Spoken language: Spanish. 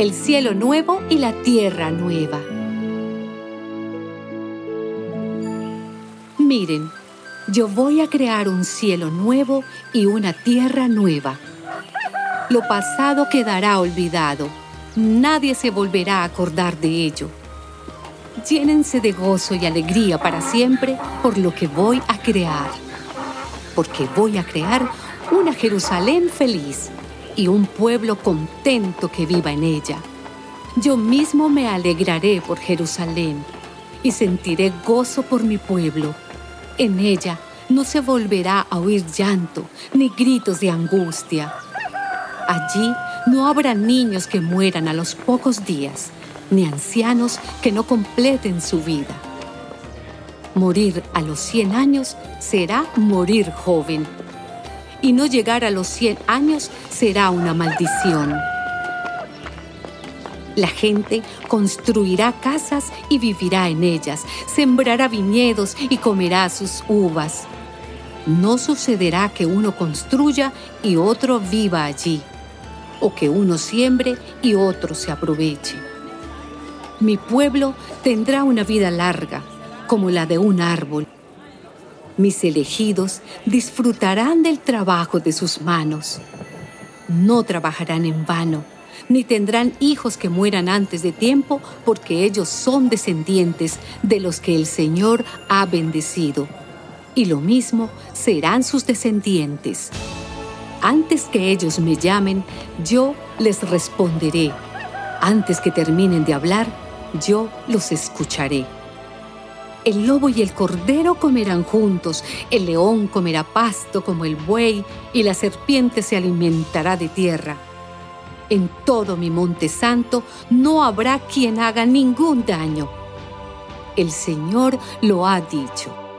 el cielo nuevo y la tierra nueva. Miren, yo voy a crear un cielo nuevo y una tierra nueva. Lo pasado quedará olvidado, nadie se volverá a acordar de ello. Llénense de gozo y alegría para siempre por lo que voy a crear, porque voy a crear una Jerusalén feliz y un pueblo contento que viva en ella. Yo mismo me alegraré por Jerusalén y sentiré gozo por mi pueblo. En ella no se volverá a oír llanto ni gritos de angustia. Allí no habrá niños que mueran a los pocos días, ni ancianos que no completen su vida. Morir a los 100 años será morir joven y no llegar a los 100 años será una maldición. La gente construirá casas y vivirá en ellas, sembrará viñedos y comerá sus uvas. No sucederá que uno construya y otro viva allí, o que uno siembre y otro se aproveche. Mi pueblo tendrá una vida larga, como la de un árbol mis elegidos disfrutarán del trabajo de sus manos. No trabajarán en vano, ni tendrán hijos que mueran antes de tiempo, porque ellos son descendientes de los que el Señor ha bendecido. Y lo mismo serán sus descendientes. Antes que ellos me llamen, yo les responderé. Antes que terminen de hablar, yo los escucharé. El lobo y el cordero comerán juntos, el león comerá pasto como el buey, y la serpiente se alimentará de tierra. En todo mi monte santo no habrá quien haga ningún daño. El Señor lo ha dicho.